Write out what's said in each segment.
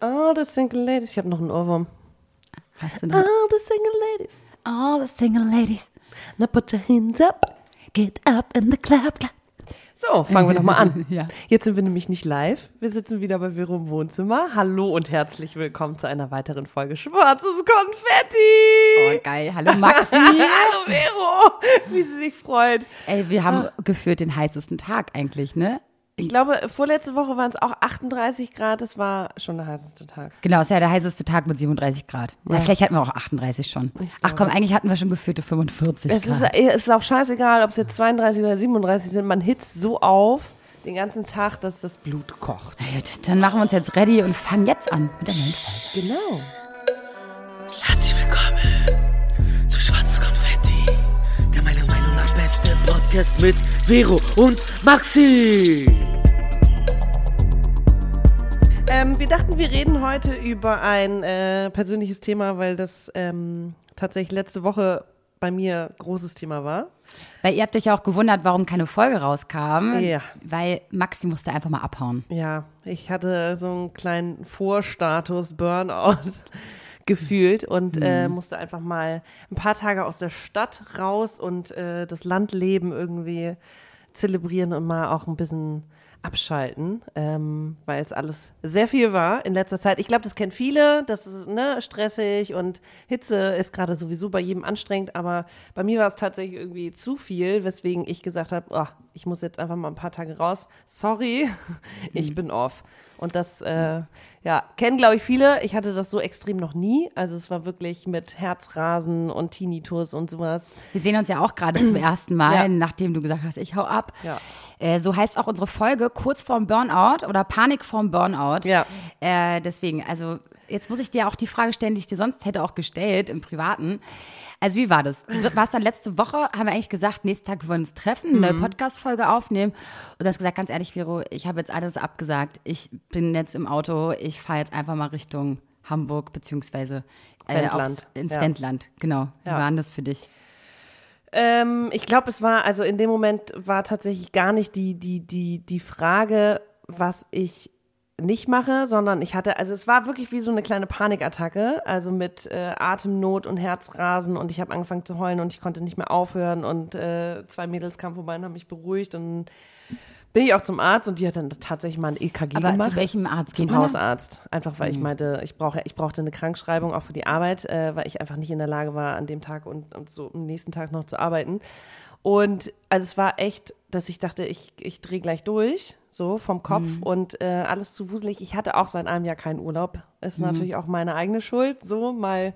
All the single ladies. Ich habe noch einen Ohrwurm. Hast du noch? All the single ladies. All the single ladies, Now put your hands up. get up in the club. So, fangen wir nochmal an. Ja. Jetzt sind wir nämlich nicht live. Wir sitzen wieder bei Vero im Wohnzimmer. Hallo und herzlich willkommen zu einer weiteren Folge Schwarzes Konfetti. Oh, geil. Hallo Maxi. Hallo Vero, wie sie sich freut. Ey, wir haben gefühlt den heißesten Tag eigentlich, ne? Ich glaube, vorletzte Woche waren es auch 38 Grad. Das war schon der heißeste Tag. Genau, ist ja der heißeste Tag mit 37 Grad. Ja. vielleicht hatten wir auch 38 schon. Ach komm, eigentlich hatten wir schon gefühlte 45 Es ist, Grad. es ist auch scheißegal, ob es jetzt 32 oder 37 sind. Man hitzt so auf den ganzen Tag, dass das Blut kocht. Gut, Dann machen wir uns jetzt ready und fangen jetzt an mit der neuen Folge. Genau. Podcast mit Vero und Maxi. Ähm, wir dachten, wir reden heute über ein äh, persönliches Thema, weil das ähm, tatsächlich letzte Woche bei mir großes Thema war. Weil ihr habt euch ja auch gewundert, warum keine Folge rauskam. Ja. Weil Maxi musste einfach mal abhauen. Ja, ich hatte so einen kleinen Vorstatus Burnout gefühlt und äh, musste einfach mal ein paar Tage aus der Stadt raus und äh, das Landleben irgendwie zelebrieren und mal auch ein bisschen abschalten, ähm, weil es alles sehr viel war in letzter Zeit. Ich glaube, das kennen viele, das ist ne, stressig und Hitze ist gerade sowieso bei jedem anstrengend, aber bei mir war es tatsächlich irgendwie zu viel, weswegen ich gesagt habe, oh, ich muss jetzt einfach mal ein paar Tage raus. Sorry, ich bin off. Und das, äh, ja, kennen, glaube ich, viele. Ich hatte das so extrem noch nie. Also es war wirklich mit Herzrasen und Tinnitus und sowas. Wir sehen uns ja auch gerade zum ersten Mal, Ja. nachdem du gesagt hast, ich hau ab. Ja. Äh, so heißt auch unsere Folge kurz vorm Burnout oder Panik vorm Burnout. Ja. Äh, deswegen, also jetzt muss ich dir auch die Frage stellen, die ich dir sonst hätte auch gestellt im Privaten. Also wie war das? Du warst dann letzte Woche, haben wir eigentlich gesagt, nächsten Tag wollen wir uns treffen, eine Mhm. Podcast-Folge aufnehmen. Und du hast gesagt, ganz ehrlich, Vero, ich habe jetzt alles abgesagt. Ich bin jetzt im Auto, ich fahre jetzt einfach mal Richtung Hamburg beziehungsweise äh, aufs, ins Ja. Wendland. Genau. Wie Ja. war denn das für dich? Ähm, ich glaube, es war, also in dem Moment war tatsächlich gar nicht die, die, die, die Frage, was ich nicht mache, sondern ich hatte, also es war wirklich wie so eine kleine Panikattacke, also mit äh, Atemnot und Herzrasen und ich habe angefangen zu heulen und ich konnte nicht mehr aufhören und äh, zwei Mädels kamen vorbei und haben mich beruhigt und bin ich auch zum Arzt und die hat dann tatsächlich mal ein EKG Aber gemacht. zu welchem Arzt Zum? Hausarzt. Einfach weil ich meinte, ich brauche, ich brauchte eine Krankschreibung auch für die Arbeit, äh, weil ich einfach nicht in der Lage war, an dem Tag und, und so am nächsten Tag noch zu arbeiten. Und also es war echt, dass ich dachte, ich, ich drehe gleich durch, so vom Kopf und äh, alles zu wuselig. Ich hatte auch seit einem Jahr keinen Urlaub. Ist natürlich auch meine eigene Schuld. So mal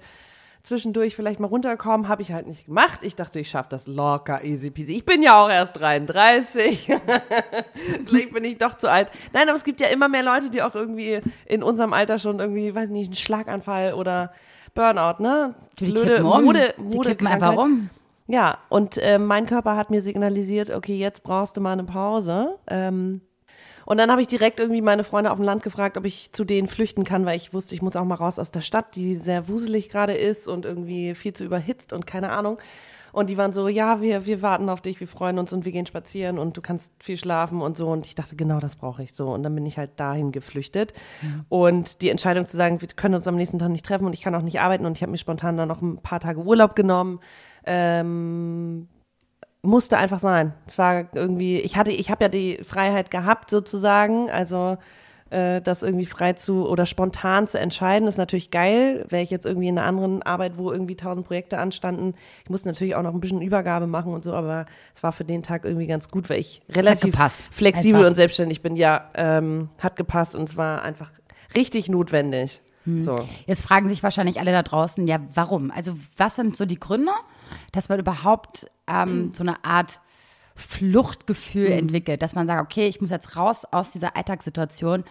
zwischendurch vielleicht mal runterkommen, habe ich halt nicht gemacht. Ich dachte, ich schaffe das locker, easy peasy. Ich bin ja auch erst 33. Vielleicht bin ich doch zu alt. Nein, aber es gibt ja immer mehr Leute, die auch irgendwie in unserem Alter schon irgendwie, weiß nicht, einen Schlaganfall oder Burnout, ne? Die Blöde kippen um. Mode, die kippen einfach um. Ja, und äh, mein Körper hat mir signalisiert, okay, jetzt brauchst du mal eine Pause. Ähm, und dann habe ich direkt irgendwie meine Freunde auf dem Land gefragt, ob ich zu denen flüchten kann, weil ich wusste, ich muss auch mal raus aus der Stadt, die sehr wuselig gerade ist und irgendwie viel zu überhitzt und keine Ahnung. Und die waren so, ja, wir, wir warten auf dich, wir freuen uns und wir gehen spazieren und du kannst viel schlafen und so. Und ich dachte, genau das brauche ich so. Und dann bin ich halt dahin geflüchtet. Und die Entscheidung zu sagen, wir können uns am nächsten Tag nicht treffen und ich kann auch nicht arbeiten und ich habe mir spontan dann noch ein paar Tage Urlaub genommen. Ähm, musste einfach sein. Es war irgendwie, ich hatte, ich habe ja die Freiheit gehabt sozusagen, also äh, das irgendwie frei zu oder spontan zu entscheiden, ist natürlich geil. Wäre ich jetzt irgendwie in einer anderen Arbeit, wo irgendwie tausend Projekte anstanden, ich musste natürlich auch noch ein bisschen Übergabe machen und so, aber es war für den Tag irgendwie ganz gut, weil ich relativ flexibel Einfach. und selbstständig bin. Ja, ähm, hat gepasst und es war einfach richtig notwendig. Hm. So. Jetzt fragen sich wahrscheinlich alle da draußen, ja, warum? Also, was sind so die Gründe, dass man überhaupt ähm, so eine Art Fluchtgefühl entwickelt, dass man sagt, okay, ich muss jetzt raus aus dieser Alltagssituation,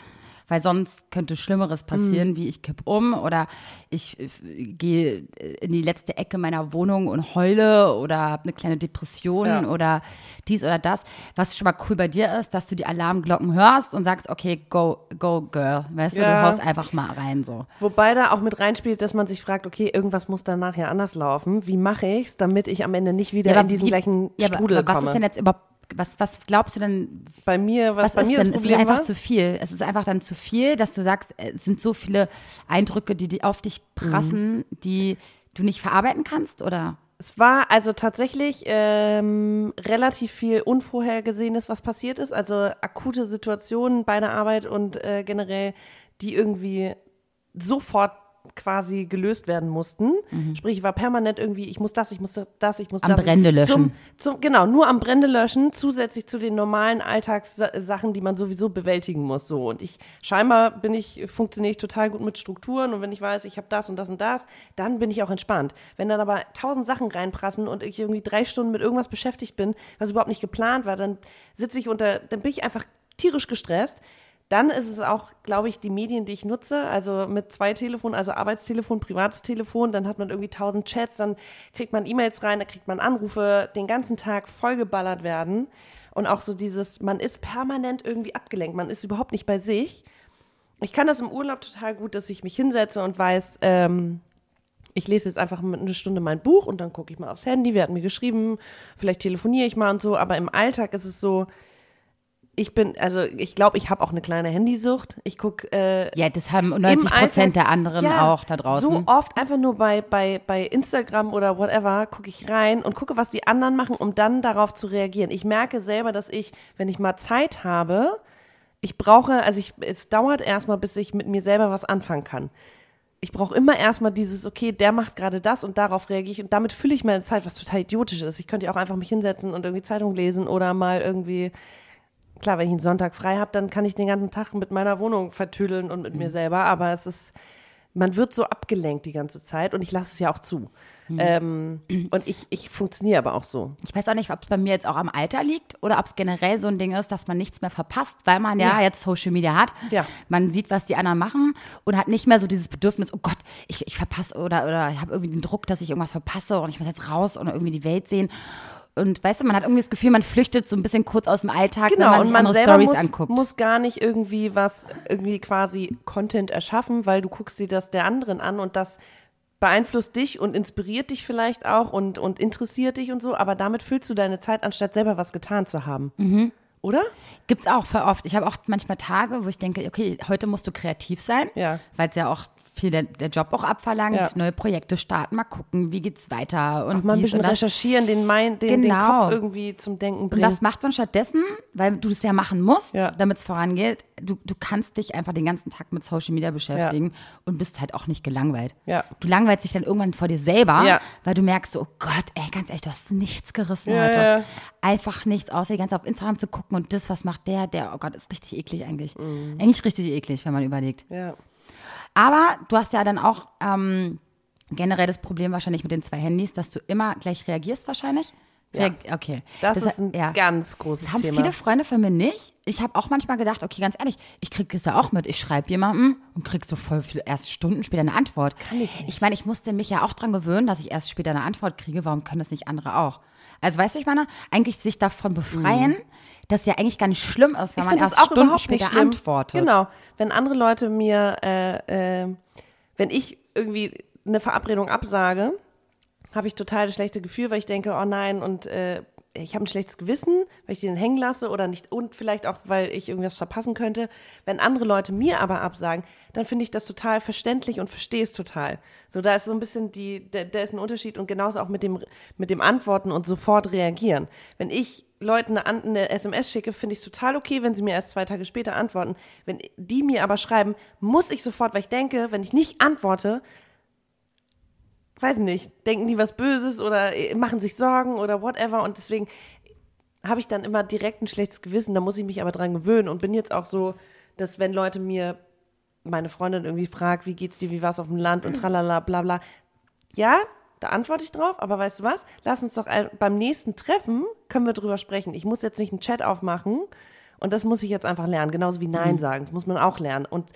weil sonst könnte Schlimmeres passieren, wie ich kipp um oder ich äh, gehe in die letzte Ecke meiner Wohnung und heule oder habe eine kleine Depression Ja. oder dies oder das. Was schon mal cool bei dir ist, dass du die Alarmglocken hörst und sagst, okay, go, go, girl, weißt du, Ja. du haust einfach mal rein so. Wobei da auch mit reinspielt, dass man sich fragt, okay, irgendwas muss danach ja anders laufen. Wie mache ich's, damit ich am Ende nicht wieder in diesen wie- gleichen ja, aber- Strudel aber was komme? ist denn jetzt überhaupt was, was glaubst du denn, Bei mir, was, was bei ist mir denn? das Es ist Problem einfach war, zu viel. Es ist einfach dann zu viel, dass du sagst, es sind so viele Eindrücke, die, die auf dich prassen, Mhm. die du nicht verarbeiten kannst, oder? Es war also tatsächlich ähm, relativ viel Unvorhergesehenes, was passiert ist. Also akute Situationen bei der Arbeit und äh, generell, die irgendwie sofort quasi gelöst werden mussten. Sprich, ich war permanent irgendwie, ich muss das, ich muss das, ich muss Mhm. Am das. Brände löschen. Zum, zum, genau, nur am Brände löschen, zusätzlich zu den normalen Alltagssachen, die man sowieso bewältigen muss. So. Und ich, scheinbar bin ich, funktioniere ich total gut mit Strukturen und wenn ich weiß, ich habe das und das und das, dann bin ich auch entspannt. Wenn dann aber tausend Sachen reinprassen und ich irgendwie drei Stunden mit irgendwas beschäftigt bin, was überhaupt nicht geplant war, dann sitze ich unter, dann bin ich einfach tierisch gestresst. Dann ist es auch, glaube ich, die Medien, die ich nutze, also mit zwei Telefonen, also Arbeitstelefon, privates Telefon, dann hat man irgendwie tausend Chats, dann kriegt man E-Mails rein, dann kriegt man Anrufe, den ganzen Tag vollgeballert werden. Und auch so dieses, man ist permanent irgendwie abgelenkt, man ist überhaupt nicht bei sich. Ich kann das im Urlaub total gut, dass ich mich hinsetze und weiß, ähm, ich lese jetzt einfach eine Stunde mein Buch und dann gucke ich mal aufs Handy, wer hat mir geschrieben, vielleicht telefoniere ich mal und so, aber im Alltag ist es so, ich bin, also ich glaube, ich habe auch eine kleine Handysucht. Ich gucke äh, Ja, das haben im 90 Prozent der anderen ja, auch da draußen. So oft einfach nur bei, bei, bei Instagram oder whatever gucke ich rein und gucke, was die anderen machen, um dann darauf zu reagieren. Ich merke selber, dass ich, wenn ich mal Zeit habe, ich brauche, also ich, es dauert erstmal, bis ich mit mir selber was anfangen kann. Ich brauche immer erstmal dieses, okay, der macht gerade das und darauf reagiere ich und damit fülle ich meine Zeit, was total idiotisch ist. Ich könnte ja auch einfach mich hinsetzen und irgendwie Zeitung lesen oder mal irgendwie klar, wenn ich einen Sonntag frei habe, dann kann ich den ganzen Tag mit meiner Wohnung vertüdeln und mit mir selber, aber es ist, man wird so abgelenkt die ganze Zeit und ich lasse es ja auch zu. Ähm, und ich, ich funktioniere aber auch so. Ich weiß auch nicht, ob es bei mir jetzt auch am Alter liegt oder ob es generell so ein Ding ist, dass man nichts mehr verpasst, weil man ja, Ja. jetzt Social Media hat. Ja. Man sieht, was die anderen machen und hat nicht mehr so dieses Bedürfnis, oh Gott, ich, ich verpasse oder, oder ich habe irgendwie den Druck, dass ich irgendwas verpasse und ich muss jetzt raus und irgendwie die Welt sehen. Und weißt du, man hat irgendwie das Gefühl, man flüchtet so ein bisschen kurz aus dem Alltag, wenn Genau, man und sich man andere Stories muss, anguckt. muss gar nicht irgendwie was, irgendwie quasi Content erschaffen, weil du guckst dir das der anderen an und das beeinflusst dich und inspiriert dich vielleicht auch und, und interessiert dich und so, aber damit füllst du deine Zeit, anstatt selber was getan zu haben. Mhm. Oder? Gibt's auch voll oft. Ich habe auch manchmal Tage, wo ich denke, okay, heute musst du kreativ sein, Ja. weil es ja auch viel der, der Job auch abverlangt, Ja. neue Projekte starten, mal gucken, wie geht's weiter und Auch mal ein bisschen und recherchieren, den, mein, den, den Genau. Kopf irgendwie zum Denken Und bringen. das macht man stattdessen, weil du das ja machen musst, Ja. damit es vorangeht. Du, du kannst dich einfach den ganzen Tag mit Social Media beschäftigen und bist halt auch nicht gelangweilt. Ja. Du langweilst dich dann irgendwann vor dir selber, Ja. weil du merkst so, oh Gott, ey, ganz ehrlich, du hast nichts gerissen Ja, heute. ja. Einfach nichts, außer die ganze Zeit auf Instagram zu gucken und das, was macht der, der, oh Gott, ist richtig eklig eigentlich. Mhm. Eigentlich richtig eklig, wenn man überlegt. ja. Aber du hast ja dann auch ähm, generell das Problem wahrscheinlich mit den zwei Handys, dass du immer gleich reagierst wahrscheinlich. Ja. Okay. Das, ist ein ja. ganz großes Das haben Thema. viele Freunde von mir nicht. Ich habe auch manchmal gedacht, okay, ganz ehrlich, ich kriege es ja auch mit. Ich schreibe jemandem und krieg so voll viel, erst Stunden später eine Antwort. Kann ich nicht. Ich meine, ich musste mich ja auch dran gewöhnen, dass ich erst später eine Antwort kriege. Warum können das nicht andere auch? Also weißt du, ich meine, eigentlich sich davon befreien, dass ja eigentlich gar nicht schlimm ist, wenn man Ich finde erst das auch Stunden später schlimm. antwortet. Genau. Wenn andere Leute mir, äh, äh, wenn ich irgendwie eine Verabredung absage, habe ich total das schlechte Gefühl, weil ich denke, oh nein, und äh, ich habe ein schlechtes Gewissen, weil ich die dann hängen lasse oder nicht, und vielleicht auch, weil ich irgendwas verpassen könnte. Wenn andere Leute mir aber absagen, dann finde ich das total verständlich und verstehe es total. So, da ist so ein bisschen die, da, da ist ein Unterschied und genauso auch mit dem, mit dem Antworten und sofort reagieren. Wenn ich Leuten eine, eine SMS schicke, finde ich es total okay, wenn sie mir erst zwei Tage später antworten. Wenn die mir aber schreiben, muss ich sofort, weil ich denke, wenn ich nicht antworte, weiß nicht, denken die was Böses oder äh, machen sich Sorgen oder whatever und deswegen habe ich dann immer direkt ein schlechtes Gewissen, da muss ich mich aber dran gewöhnen und bin jetzt auch so, dass wenn Leute mir, meine Freundin irgendwie fragt, wie geht's dir, wie war's auf dem Land und tralala, bla bla, ja, da antworte ich drauf, aber weißt du was, lass uns doch beim nächsten Treffen, können wir drüber sprechen. Ich muss jetzt nicht einen Chat aufmachen und das muss ich jetzt einfach lernen, genauso wie Nein sagen, das muss man auch lernen und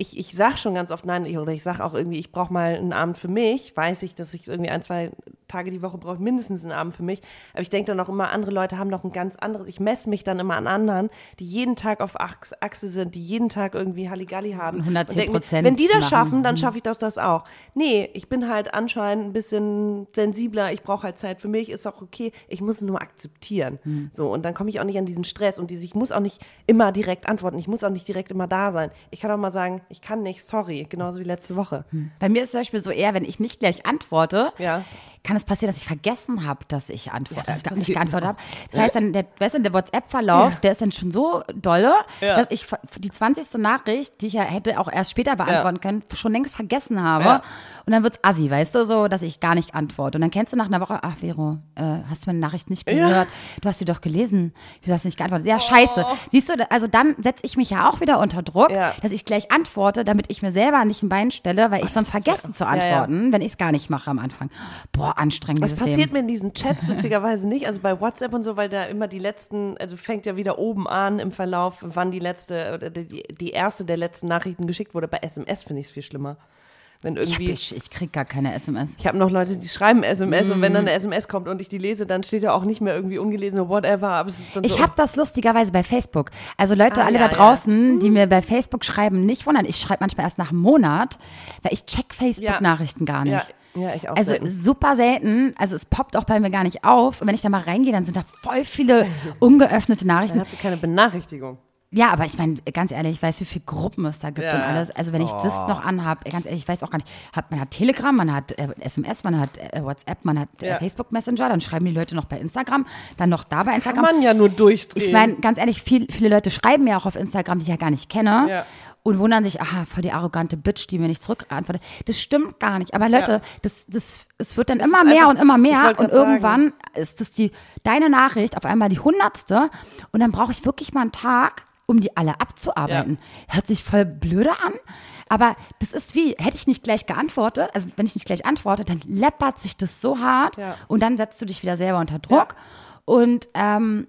ich, ich sag schon ganz oft nein, ich, oder ich sag auch irgendwie, ich brauche mal einen Abend für mich. Weiß ich, dass ich irgendwie ein, zwei Tage die Woche brauche, mindestens einen Abend für mich. Aber ich denke dann auch immer, andere Leute haben noch ein ganz anderes. Ich messe mich dann immer an anderen, die jeden Tag auf Ach- Achse sind, die jeden Tag irgendwie Halligalli haben. 110 Und denk mir, Prozent Wenn die das schaffen, dann Mhm. schaffe ich das, das auch. Nee, ich bin halt anscheinend ein bisschen sensibler. Ich brauche halt Zeit für mich. Ist auch okay. Ich muss es nur akzeptieren. Mhm. So, und dann komme ich auch nicht an diesen Stress. Und diese, ich muss auch nicht immer direkt antworten. Ich muss auch nicht direkt immer da sein. Ich kann auch mal sagen, ich kann nicht, sorry. Genauso wie letzte Woche. Bei mir ist zum Beispiel so eher, wenn ich nicht gleich antworte, Ja. kann es passieren, dass ich vergessen habe, dass ich antworte, Ja, das nicht passiert geantwortet habe. Das heißt dann, der, weißt du, der WhatsApp-Verlauf, der ist dann schon so dolle, Ja. dass ich die 20. Nachricht, die ich ja hätte auch erst später beantworten können, schon längst vergessen habe. Ja. Und dann wird's assi, weißt du, so, dass ich gar nicht antworte. Und dann kennst du nach einer Woche, ach Vero, äh, hast du meine Nachricht nicht gehört? Du hast sie doch gelesen. Wieso hast du nicht geantwortet? Ja, scheiße. Siehst du, also dann setze ich mich ja auch wieder unter Druck, Oh. Ja. dass ich gleich antworte, damit ich mir selber nicht ein Bein stelle, weil ich sonst vergesse zu ja. antworten, wenn ich es gar nicht mache am Anfang. Boah, anstrengend Was dieses passiert Leben. mir in diesen Chats witzigerweise nicht, also bei WhatsApp und so, weil da immer die letzten, also fängt ja wieder oben an im Verlauf, wann die letzte, oder die, die erste der letzten Nachrichten geschickt wurde. Bei SMS finde ich es viel schlimmer. Wenn irgendwie. ich, ich krieg gar keine SMS. Ich habe noch Leute, die schreiben SMS und wenn Mm. dann eine SMS kommt und ich die lese, dann steht ja auch nicht mehr irgendwie ungelesen oder whatever, aber es ist dann so. Ich habe das lustigerweise bei Facebook. Also Leute, Ah, alle ja, da ja. draußen, die mir bei Facebook schreiben, nicht wundern. Ich schreibe manchmal erst nach einem Monat, weil ich check Facebook-Nachrichten gar ja, nicht. ja, ich auch. Also selten. super selten. Also es poppt auch bei mir gar nicht auf. Und wenn ich da mal reingehe, dann sind da voll viele ungeöffnete Nachrichten. dann hat sie keine Benachrichtigung. Ja, aber ich meine, ganz ehrlich, ich weiß, wie viele Gruppen es da gibt Ja, und alles. Also wenn ich das noch anhab, ganz ehrlich, ich weiß auch gar nicht, hat, man hat Telegram, man hat äh, SMS, man hat äh, WhatsApp, man hat äh, Ja. Facebook Messenger, dann schreiben die Leute noch bei Instagram, dann noch da bei Kann Instagram. man ja nur durchdrehen. Ich meine, ganz ehrlich, viel, viele Leute schreiben mir auch auf Instagram, die ich ja gar nicht kenne. Ja. Und wundern sich, aha, voll die arrogante Bitch, die mir nicht zurückantwortet. Das stimmt gar nicht. Aber Leute, Ja. das, das, es wird dann Es immer mehr einfach- und immer mehr. Und grad sagen. irgendwann ist das die, deine Nachricht auf einmal die hundertste. Und dann brauche ich wirklich mal einen Tag, um die alle abzuarbeiten. Hört sich voll blöde an. Aber das ist wie, hätte ich nicht gleich geantwortet, also wenn ich nicht gleich antworte, dann läppert sich das so hart Ja. und dann setzt du dich wieder selber unter Druck. Und ähm,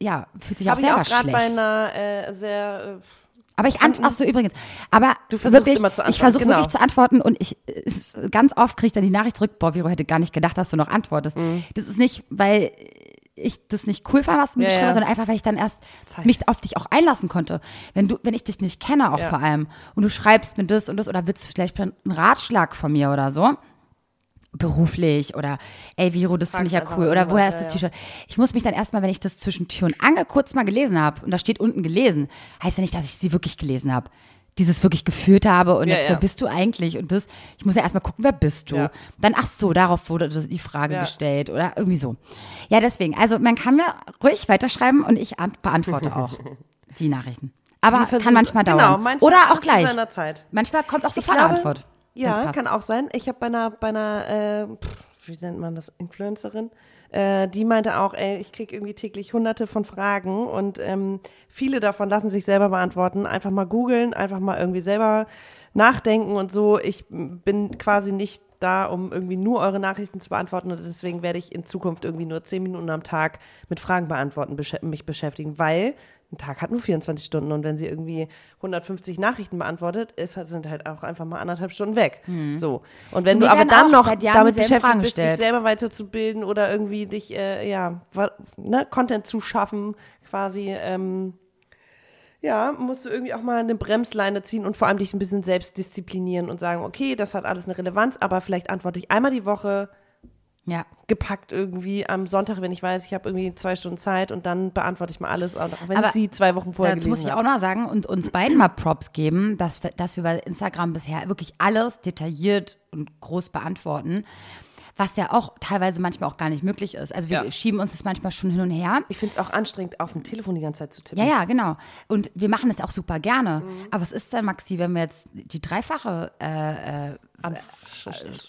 ja, fühlt sich auch habe ich selber auch schlecht. bei einer äh, sehr. Äh, Aber ich antworte, ach so übrigens, aber Du versuchst wirklich, immer zu antworten, ich versuche genau. wirklich zu antworten und ich, ganz oft kriege ich dann die Nachricht zurück, boah, Vero hätte gar nicht gedacht, dass du noch antwortest. Das ist nicht, weil ich das nicht cool fand, was du mir Mhm. Geschrieben hast, sondern einfach, weil ich dann erst Zeit. mich auf dich auch einlassen konnte. Wenn du, wenn ich dich nicht kenne, auch Ja. vor allem, und du schreibst mir das und das oder willst du vielleicht einen Ratschlag von mir oder so, beruflich oder ey Viro, das finde ich ja cool oder woher ist das T-Shirt? Ich muss mich dann erstmal, wenn ich das zwischen Tür und Angel kurz mal gelesen habe und da steht unten gelesen, heißt ja nicht, dass ich sie wirklich gelesen habe. Dieses wirklich gefühlt habe und Ja, jetzt, ja. wer bist du eigentlich? Und das, ich muss ja erstmal gucken, wer bist du? Ja. Dann, ach so, darauf wurde die Frage gestellt oder irgendwie so. Ja, deswegen, also man kann mir ruhig weiterschreiben und ich ant- beantworte auch die Nachrichten. Aber kann manchmal dauern. Genau, manchmal oder auch gleich. Manchmal kommt auch sofort glaube, Antwort. Ja, kann auch sein. Ich habe bei einer, bei einer äh, pff, wie nennt man das, Influencerin, äh, die meinte auch, ey, ich kriege irgendwie täglich hunderte von Fragen und ähm, viele davon lassen sich selber beantworten. Einfach mal googeln, einfach mal irgendwie selber nachdenken und so. Ich bin quasi nicht da, um irgendwie nur eure Nachrichten zu beantworten und deswegen werde ich in Zukunft irgendwie nur zehn Minuten am Tag mit Fragen beantworten beschä mich beschäftigen, weil ein Tag hat nur 24 Stunden und wenn sie irgendwie 150 Nachrichten beantwortet, ist, sind halt auch einfach mal anderthalb Stunden weg. So. Und wenn Und du aber dann noch damit beschäftigt Fragen bist, dich selber weiterzubilden oder irgendwie dich, äh, ja, ne, Content zu schaffen, quasi, ähm, ja, musst du irgendwie auch mal eine Bremsleine ziehen und vor allem dich ein bisschen selbst disziplinieren und sagen, okay, das hat alles eine Relevanz, aber vielleicht antworte ich einmal die Woche Ja. gepackt irgendwie am Sonntag, wenn ich weiß, ich habe irgendwie zwei Stunden Zeit und dann beantworte ich mal alles, auch wenn Aber ich sie zwei Wochen vorher Dazu muss ich auch noch sagen und uns beiden mal Props geben, dass wir, dass wir bei Instagram bisher wirklich alles detailliert und groß beantworten, was ja auch teilweise manchmal auch gar nicht möglich ist. Also wir Ja. schieben uns das manchmal schon hin und her. Ich finde es auch anstrengend, auf dem Telefon die ganze Zeit zu tippen. Ja, ja, genau. Und wir machen das auch super gerne. Mhm. Aber was ist denn, Maxi, wenn wir jetzt die dreifache äh, An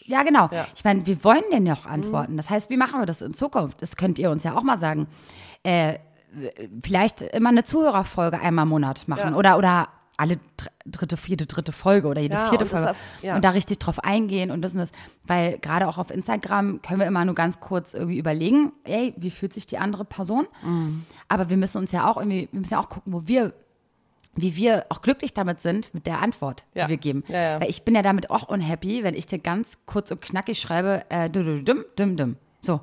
Ja, genau. Ja. Ich meine, wir wollen den ja auch antworten. Das heißt, wie machen wir das in Zukunft? Das könnt ihr uns ja auch mal sagen. Äh, vielleicht immer eine Zuhörerfolge einmal im Monat machen Ja. oder, oder alle dr- dritte, vierte, dritte Folge oder jede Ja, vierte und Folge auf- ja. und da richtig drauf eingehen und das und das. Weil gerade auch auf Instagram können wir immer nur ganz kurz irgendwie überlegen, ey, wie fühlt sich die andere Person? Mhm. Aber wir müssen uns ja auch irgendwie, wir müssen ja auch gucken, wo wir wie wir auch glücklich damit sind mit der Antwort, die Ja. wir geben. Ja, ja. Weil ich bin ja damit auch unhappy, wenn ich dir ganz kurz und knackig schreibe, äh, dum, dum, dum, dum. So.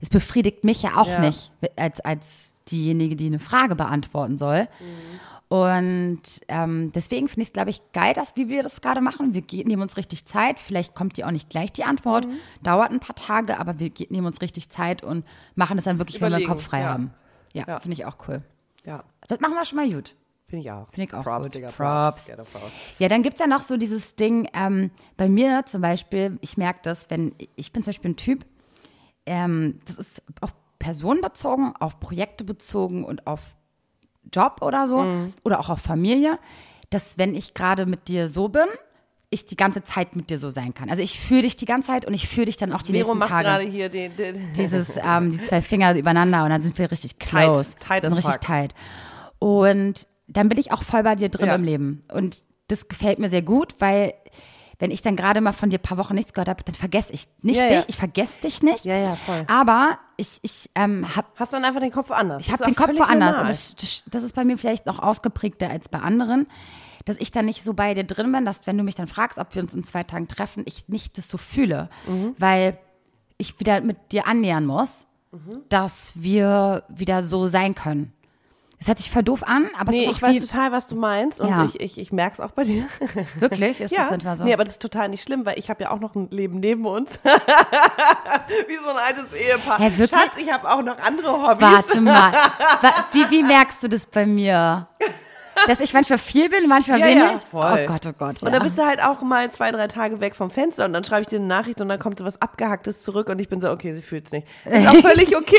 Es befriedigt mich ja auch nicht, als, als diejenige, die eine Frage beantworten soll. Mhm. Und ähm, deswegen finde ich es, glaube ich, geil, dass wie wir das gerade machen. Wir ge- nehmen uns richtig Zeit. Vielleicht kommt die auch nicht gleich die Antwort. Mhm. Dauert ein paar Tage, aber wir ge- nehmen uns richtig Zeit und machen das dann wirklich, wenn wir den Überlegen, Kopf frei ja. haben. Ja, Ja. finde ich auch cool. Ja, Das machen wir schon mal gut. finde ich auch. Finde ich auch Props, gut. Digga, Props. Props. Ja, dann gibt's ja noch so dieses Ding, ähm, bei mir zum Beispiel, ich merke das, wenn, ich bin zum Beispiel ein Typ, ähm, das ist auf Personen bezogen, auf Projekte bezogen und auf Job oder so Mhm. oder auch auf Familie, dass wenn ich gerade mit dir so bin, ich die ganze Zeit mit dir so sein kann. Also ich fühle dich die ganze Zeit und ich fühle dich dann auch die Vero nächsten macht Tage gerade hier den, den dieses, ähm, die zwei Finger übereinander und dann sind wir richtig Tight. close. Tight dann as richtig fuck. tight. Und dann bin ich auch voll bei dir drin Ja. im Leben. Und das gefällt mir sehr gut, weil wenn ich dann gerade mal von dir ein paar Wochen nichts gehört habe, dann vergesse ich nicht Ja, dich, ja. ich vergesse dich nicht. Ja, ja, voll. Aber ich, ich ähm, habe Hast dann einfach den Kopf woanders. ich habe den Kopf woanders und das, das ist bei mir vielleicht noch ausgeprägter als bei anderen, dass ich dann nicht so bei dir drin bin, dass wenn du mich dann fragst, ob wir uns in zwei Tagen treffen, ich nicht das so fühle, Mhm. weil ich wieder mit dir annähern muss, Mhm. dass wir wieder so sein können. Es hört sich voll doof an, aber Nee, es ist ich auch weiß wie, total, was du meinst und Ja. ich, ich, ich merke es auch bei dir. wirklich, ist ja, das etwa so? nee, aber das ist total nicht schlimm, weil ich habe ja auch noch ein Leben neben uns. wie so ein altes Ehepaar. Hä, wirklich? Schatz, ich habe auch noch andere Hobbys. Warte mal, wie, wie merkst du das bei mir? Dass ich manchmal viel bin, manchmal Ja, wenig? ja, voll. Oh Gott, oh Gott. Und ja. dann bist du halt auch mal zwei, drei Tage weg vom Fenster und dann schreibe ich dir eine Nachricht und dann kommt so was Abgehacktes zurück und ich bin so, okay, sie fühlt's nicht. Ist auch völlig okay.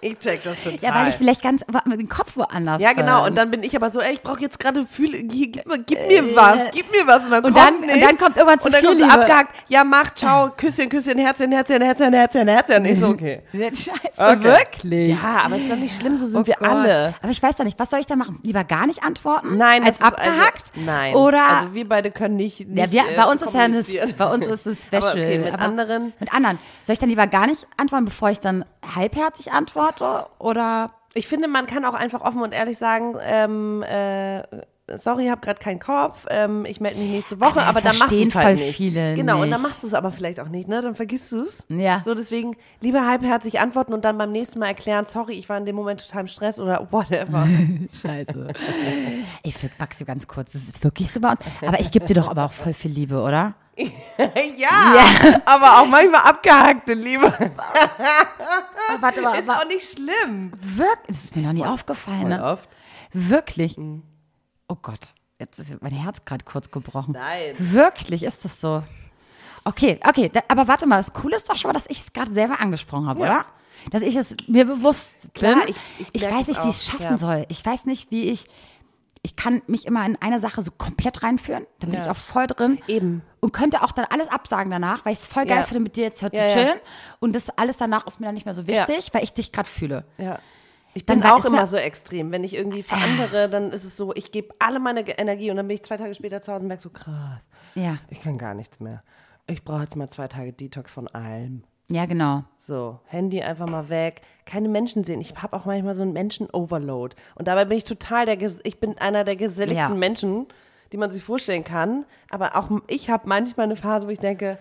Ich check das total. ja, weil ich vielleicht ganz mit dem Kopf woanders ja, genau. bin. Und dann bin ich aber so, ey, ich brauche jetzt gerade hier, gib, mir- gib mir was, gib mir was. Und dann, Äh, Und kommt dann- und nichts. dann kommt irgendwann zu Und dann viel Liebe. abgehackt, ja, mach, ciao, Küsschen, Küsschen, Herzchen, Herzchen, Herzchen, Herzchen, Herzchen. Ich so, okay. Scheiße, Okay. wirklich. Ja, aber ist doch nicht schlimm, so sind Oh wir Gott. alle. Aber ich weiß da nicht, was soll ich da machen? Lieber gar nicht antworten? Nein, als abgehackt? Also, nein. Oder also wir beide können nicht. nicht ja, wir, äh, bei uns ist ja eine, bei uns ist es special. Aber okay, mit aber anderen. Mit anderen. Soll ich dann lieber gar nicht antworten, bevor ich dann halbherzig antworte? Oder? Ich finde, man kann auch einfach offen und ehrlich sagen, ähm, äh, sorry, habe gerade keinen Kopf, ähm, ich melde mich nächste Woche, Aber aber, dann machst du es halt voll nicht. viele genau, und dann nicht. machst du es aber vielleicht auch nicht, ne? Dann vergisst du es. Ja. So, deswegen lieber halbherzig antworten und dann beim nächsten Mal erklären, sorry, ich war in dem Moment total im Stress oder whatever. Scheiße. ich für Maxi ganz kurz, das ist wirklich so bei uns. Aber ich gebe dir doch aber auch voll viel Liebe, oder? ja, aber auch manchmal abgehackte Liebe. Warte mal, Ist auch nicht schlimm. wirklich, das ist mir noch nie aufgefallen. Ne? oft. Wirklich. Mhm. Oh Gott, jetzt ist mein Herz gerade kurz gebrochen. Nein. Wirklich ist das so. Okay, okay, da, aber warte mal, das Coole ist doch schon mal, dass ich es gerade selber angesprochen habe, Ja. oder? Dass ich es mir bewusst bin. Klar, ich- ich ich weiß nicht, wie ich es schaffen ja. soll. Ich weiß nicht, wie ich. Ich kann mich immer in eine Sache so komplett reinführen. Da bin Ja. ich auch voll drin. Eben. Und könnte auch dann alles absagen danach, weil ich es voll geil finde, mit dir jetzt Ja, zu chillen. Und das alles danach ist mir dann nicht mehr so wichtig, weil ich dich gerade fühle. Ja. Ich bin auch immer so extrem. Wenn ich irgendwie für andere, dann ist es so, ich gebe alle meine Energie und dann bin ich zwei Tage später zu Hause und merke so, krass, Ja, ich kann gar nichts mehr. Ich brauche jetzt mal zwei Tage Detox von allem. ja, genau. So, Handy einfach mal weg, keine Menschen sehen. Ich habe auch manchmal so einen Menschen-Overload. Und dabei bin ich total der, ich bin einer der geselligsten Ja. Menschen, die man sich vorstellen kann. Aber auch ich habe manchmal eine Phase, wo ich denke,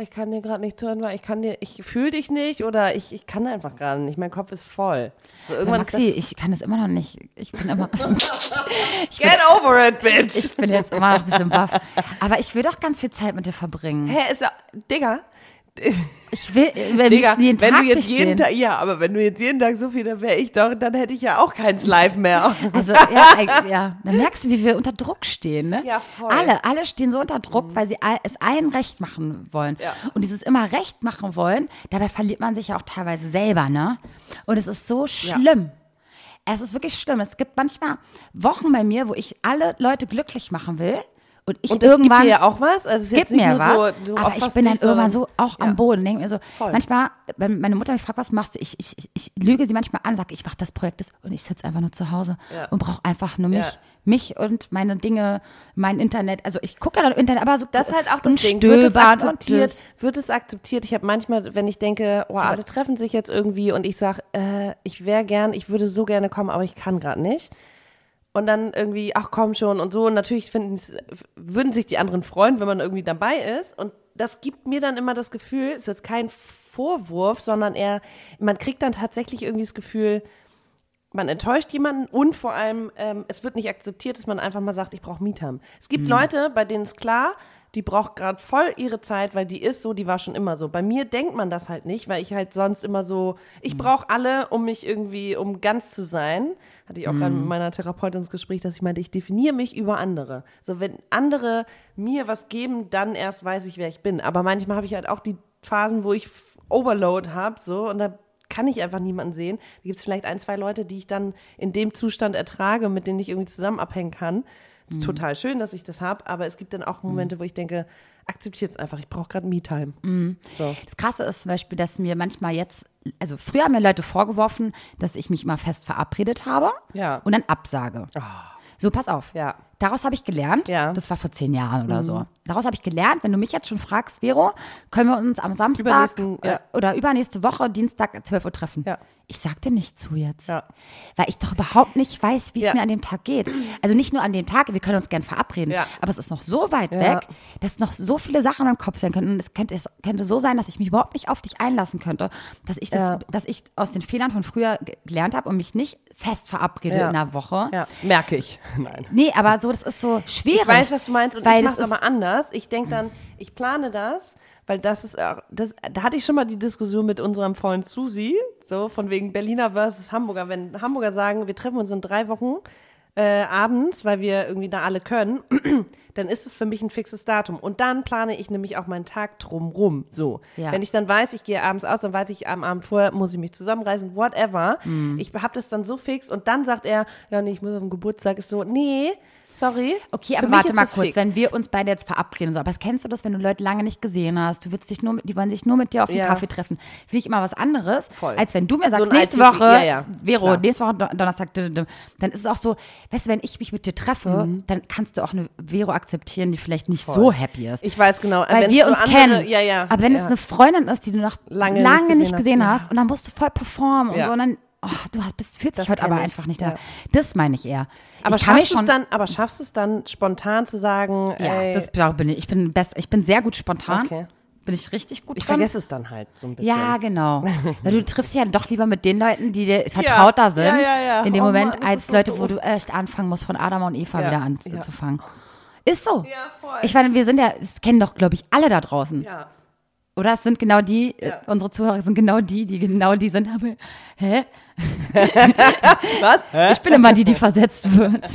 ich kann dir gerade nicht zuhören, weil ich kann dir, ich fühle dich nicht oder ich, ich kann einfach gerade nicht. Mein Kopf ist voll. So, irgendwann Maxi, ich kann das immer noch nicht. Ich bin immer. das, Get over it, bitch! Ich bin jetzt immer noch ein bisschen baff. Aber ich will doch ganz viel Zeit mit dir verbringen. Hä, ist ja, Digga, Ich will, will Digga, jeden wenn Tag du jetzt jeden sehen. Tag, ja, aber wenn du jetzt jeden Tag so viel, dann wäre ich doch, dann hätte ich ja auch keins live mehr. Also, ja, ja, dann merkst du, wie wir unter Druck stehen, ne? Ja, voll. Alle, alle stehen so unter Druck, weil sie es allen recht machen wollen. Ja. Und dieses immer recht machen wollen, dabei verliert man sich ja auch teilweise selber, ne? Und es ist so schlimm. Es ist wirklich schlimm. Es gibt manchmal Wochen bei mir, wo ich alle Leute glücklich machen will. Und ich Und das gibt irgendwann dir ja auch was? Also es gibt mir was, so, aber ich bin dann irgendwann so auch Ja. am Boden, denke mir so, Voll. manchmal, wenn meine Mutter mich fragt, was machst du, ich, ich, ich, ich lüge sie manchmal an, sage, ich mache das Projekt und ich sitze einfach nur zu Hause Ja. und brauche einfach nur mich, Ja. mich und meine Dinge, mein Internet, also ich gucke dann Internet, aber so Das ist halt auch das und Ding. Wird es akzeptiert? Wird es akzeptiert? Ich habe manchmal, wenn ich denke, oh, alle treffen sich jetzt irgendwie und ich sage, äh, ich wäre gern, ich würde so gerne kommen, aber ich kann gerade nicht. Und dann irgendwie, ach komm schon und so. Und natürlich finden, würden sich die anderen freuen, wenn man irgendwie dabei ist. Und das gibt mir dann immer das Gefühl, es ist jetzt kein Vorwurf, sondern eher, man kriegt dann tatsächlich irgendwie das Gefühl, man enttäuscht jemanden und vor allem, ähm, es wird nicht akzeptiert, dass man einfach mal sagt, ich brauche Me-Time. Es gibt Leute, bei denen ist klar, die braucht gerade voll ihre Zeit, weil die ist so, die war schon immer so. Bei mir denkt man das halt nicht, weil ich halt sonst immer so, ich brauche alle, um mich irgendwie, um ganz zu sein. Hatte ich auch gerade mit meiner Therapeutin ins Gespräch, dass ich meinte, ich definiere mich über andere. So, wenn andere mir was geben, dann erst weiß ich, wer ich bin. Aber manchmal habe ich halt auch die Phasen, wo ich Overload habe, so, und da kann ich einfach niemanden sehen. Da gibt es vielleicht ein, zwei Leute, die ich dann in dem Zustand ertrage, mit denen ich irgendwie zusammen abhängen kann. Mhm. Ist total schön, dass ich das habe, aber es gibt dann auch Momente, wo ich denke, akzeptiert es einfach, ich brauche gerade Me-Time. Mhm. So. Das Krasse ist zum Beispiel, dass mir manchmal jetzt, also früher haben mir Leute vorgeworfen, dass ich mich immer fest verabredet habe Ja. und dann absage. So, pass auf. Ja. Daraus habe ich gelernt, Ja. Mhm. das war vor zehn Jahren oder so. Daraus habe ich gelernt, wenn du mich jetzt schon fragst, Vero, können wir uns am Samstag Übernächsten, ja. äh, oder übernächste Woche, Dienstag, 12 Uhr treffen. Ja. Ich sag dir nicht zu jetzt. Ja. Weil ich doch überhaupt nicht weiß, wie es mir an dem Tag geht. Also nicht nur an dem Tag, wir können uns gern verabreden, aber es ist noch so weit weg, dass noch so viele Sachen im Kopf sein könnten. Und es könnte, es könnte so sein, dass ich mich überhaupt nicht auf dich einlassen könnte, dass ich, das, dass ich aus den Fehlern von früher ge- gelernt habe und mich nicht fest verabrede in einer Woche. Ja, merke ich. Nein. Nee, aber so, das ist so schwierig. Ich weiß, was du meinst und weil ich mache es ist- aber anders. Ich denke dann, ich plane das, weil das ist, auch- das, da hatte ich schon mal die Diskussion mit unserem Freund Susi, so von wegen Berliner versus Hamburger. Wenn Hamburger sagen, wir treffen uns in drei Wochen äh, abends, weil wir irgendwie da alle können, dann ist es für mich ein fixes Datum. Und dann plane ich nämlich auch meinen Tag drumrum. So. Ja. Wenn ich dann weiß, ich gehe abends aus, dann weiß ich, am Abend vorher muss ich mich zusammenreißen, whatever. Mhm. Ich habe das dann so fix und dann sagt er, ja, nee, ich muss auf den Geburtstag. Ich so, nee, sorry. Okay, aber warte mal kurz, fix. wenn wir uns beide jetzt verabreden und so, aber kennst du das, wenn du Leute lange nicht gesehen hast, du willst dich nur mit, die wollen sich nur mit dir auf einen Ja. Kaffee treffen, finde ich immer was anderes, Voll. als wenn du mir So sagst, ein nächste Woche, ja, ja, Vero, klar. nächste Woche Don- Donnerstag, dann ist es auch so, weißt du, wenn ich mich mit dir treffe, Mhm. dann kannst du auch eine Vero akzeptieren, die vielleicht nicht so happy ist. Ich weiß genau. weil wir so uns andere- kennen. Ja, ja. Aber wenn es eine Freundin ist, die du noch Lange lange, nicht nicht gesehen gesehen hast, und dann musst du voll performen und so, und dann, oh, du hast, bist, fühlst Das dich heute kenn aber ich, einfach nicht da. ja. Das meine ich eher. aber ich schaffst du es dann, aber schaffst du es dann spontan zu sagen, Ja, ey, das da bin ich. Ich bin best, ich bin sehr gut spontan. Okay. Bin ich richtig gut ich drin. vergesse es dann halt so ein bisschen. Ja, genau. Weil du triffst dich ja doch lieber mit den Leuten, die dir vertrauter sind, ja, ja, ja. in dem Oh Moment, Mann, als so Leute, wo du echt anfangen musst, von Adam und Eva wieder anzufangen. Ist so. Ja, voll. Ich meine, wir sind ja, das kennen doch, glaube ich, alle da draußen. Ja. Oder es sind genau die, Ja. äh, unsere Zuhörer sind genau die, die genau die sind. Aber, hä? Was? Ich bin immer die, die versetzt wird.